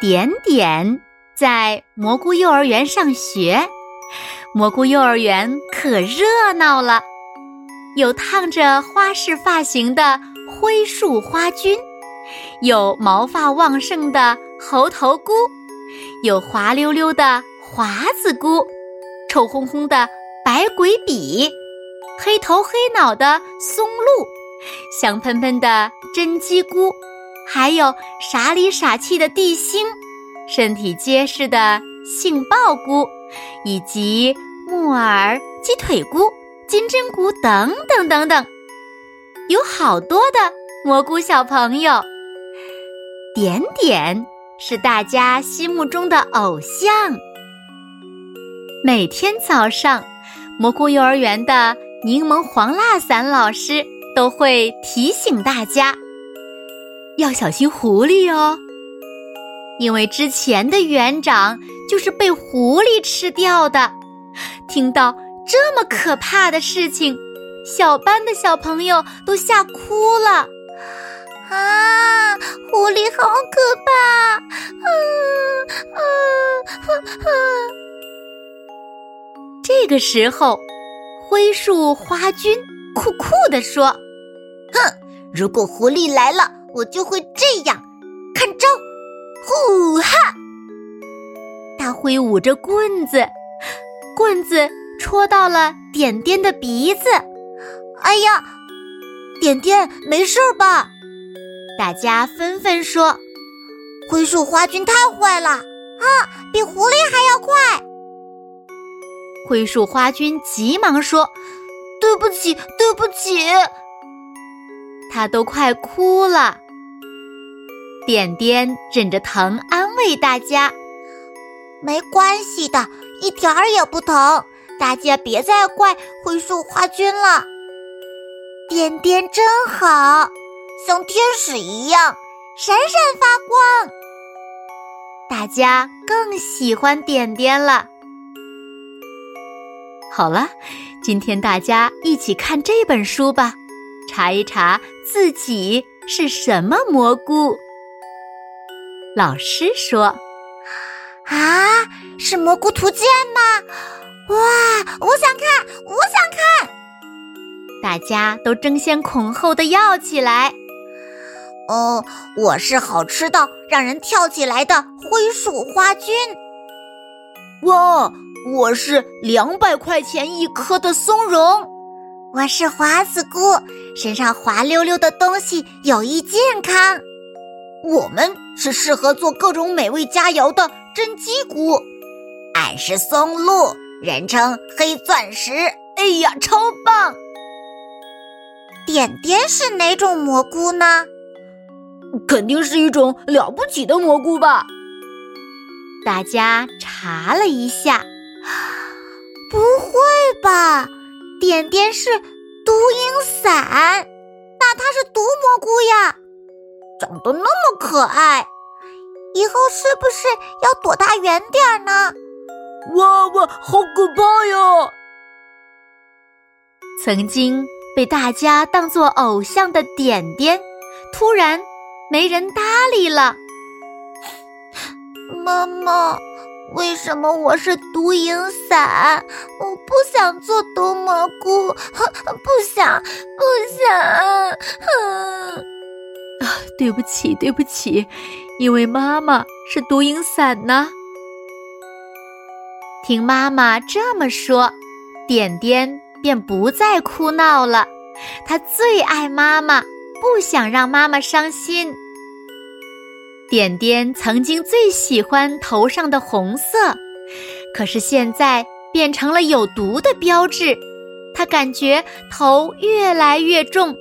点点在蘑菇幼儿园上学，蘑菇幼儿园可热闹了。有烫着花式发型的灰树花菌，有毛发旺盛的猴头菇，有滑溜溜的华子菇，臭烘烘的白鬼笔，黑头黑脑的松露，香喷喷的真鸡菇。还有傻里傻气的地心，身体结实的杏鲍菇，以及木耳、鸡腿菇、金针菇等等等等，有好多的蘑菇小朋友。点点是大家心目中的偶像。每天早上，蘑菇幼儿园的柠檬黄蜡伞老师都会提醒大家。要小心狐狸哦，因为之前的园长就是被狐狸吃掉的。听到这么可怕的事情，小班的小朋友都吓哭了。啊，狐狸好可怕！嗯嗯嗯。这个时候，灰树花菌酷酷地说：“哼，如果狐狸来了。”我就会这样，看招！呼哈！他挥舞着棍子，棍子戳到了点点的鼻子。哎呀，点点没事吧？大家纷纷说：“灰树花君太坏了啊，比狐狸还要快！”灰树花君急忙说：“对不起，对不起。”他都快哭了，点点忍着疼安慰大家：“没关系的，一点儿也不疼。大家别再怪灰树花菌了。点点真好，像天使一样闪闪发光。大家更喜欢点点了。好了，今天大家一起看这本书吧。”查一查自己是什么蘑菇。老师说：“啊，是蘑菇图鉴吗？哇，我想看，我想看！”大家都争先恐后的要起来。哦，我是好吃到让人跳起来的灰树花菌。哇，我是两百块钱一颗的松茸。我是华子菇，身上滑溜溜的东西有益健康。我们是适合做各种美味佳肴的真鸡菇。俺是松露，人称黑钻石。哎呀，超棒！点点是哪种蘑菇呢？肯定是一种了不起的蘑菇吧？大家查了一下，不会吧？点点是毒影伞，那它是毒蘑菇呀，长得那么可爱，以后是不是要躲它远点儿呢？哇哇，好可怕呀！曾经被大家当做偶像的点点，突然没人搭理了。妈妈。为什么我是毒影伞？我不想做毒蘑菇，不想，不想。啊，对不起，对不起，因为妈妈是毒影伞呢。听妈妈这么说，点点便不再哭闹了。他最爱妈妈，不想让妈妈伤心。点点曾经最喜欢头上的红色，可是现在变成了有毒的标志。他感觉头越来越重，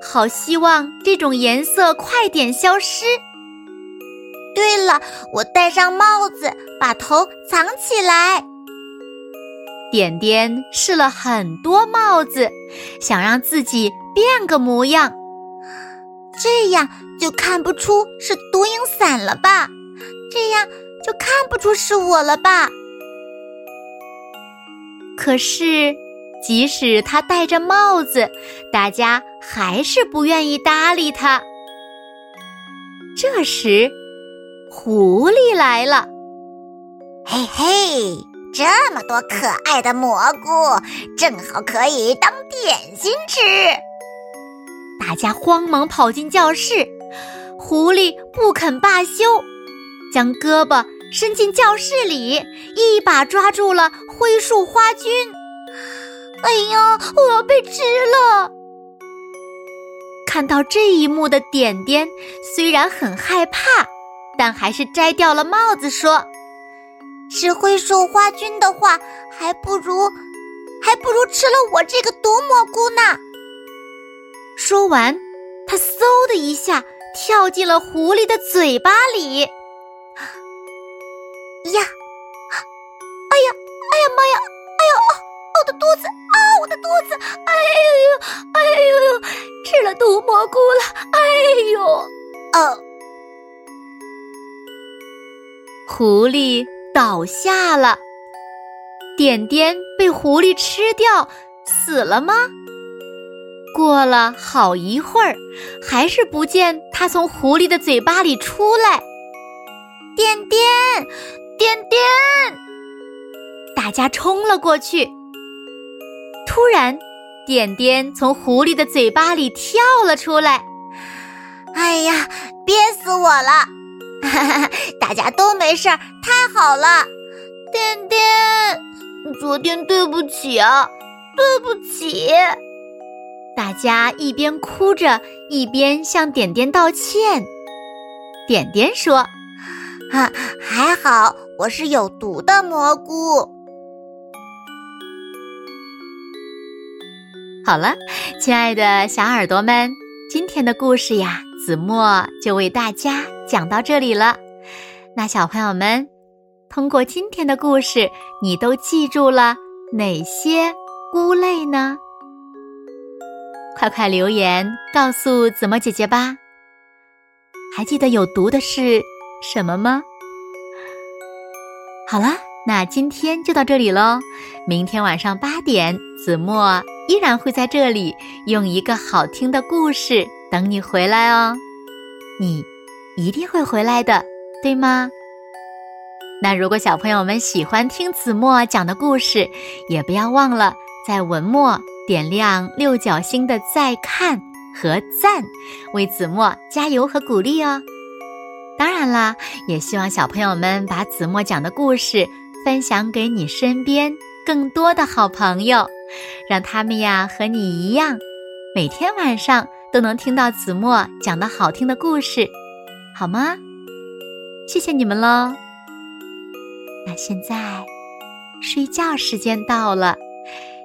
好希望这种颜色快点消失。对了，我戴上帽子，把头藏起来。点点试了很多帽子，想让自己变个模样，这样就看不出是毒蝇伞了吧？这样就看不出是我了吧？可是，即使他戴着帽子，大家还是不愿意搭理他。这时，狐狸来了，嘿嘿。这么多可爱的蘑菇，正好可以当点心吃。大家慌忙跑进教室，狐狸不肯罢休，将胳膊伸进教室里，一把抓住了灰树花菌。哎呀，我要被吃了！看到这一幕的点点虽然很害怕，但还是摘掉了帽子，说。吃灰树花菌的话，还不如，还不如吃了我这个毒蘑菇呢。说完，他嗖的一下跳进了狐狸的嘴巴里。呀！哎呀！哎呀妈呀！哎呦！我的肚子啊！我的肚子！哎呦呦！哎呦呦！吃了毒蘑菇了！哎呦！哦，狐狸。倒下了，点点被狐狸吃掉，死了吗？过了好一会儿，还是不见它从狐狸的嘴巴里出来。点点，点点，大家冲了过去。突然，点点从狐狸的嘴巴里跳了出来。哎呀，憋死我了！哈哈，大家都没事儿，太好了！点点，昨天对不起啊，对不起！大家一边哭着，一边向点点道歉。点点说：“哈，还好我是有毒的蘑菇。”好了，亲爱的小耳朵们，今天的故事呀。子墨就为大家讲到这里了。那小朋友们，通过今天的故事，你都记住了哪些菇类呢？快快留言告诉子墨姐姐吧。还记得有毒的是什么吗？好了，那今天就到这里喽。明天晚上八点，子墨依然会在这里用一个好听的故事。等你回来哦，你一定会回来的，对吗？那如果小朋友们喜欢听子墨讲的故事，也不要忘了在文末点亮六角星的再看和赞，为子墨加油和鼓励哦。当然啦，也希望小朋友们把子墨讲的故事分享给你身边更多的好朋友，让他们呀和你一样，每天晚上。都能听到子墨讲的好听的故事，好吗？谢谢你们喽。那现在睡觉时间到了，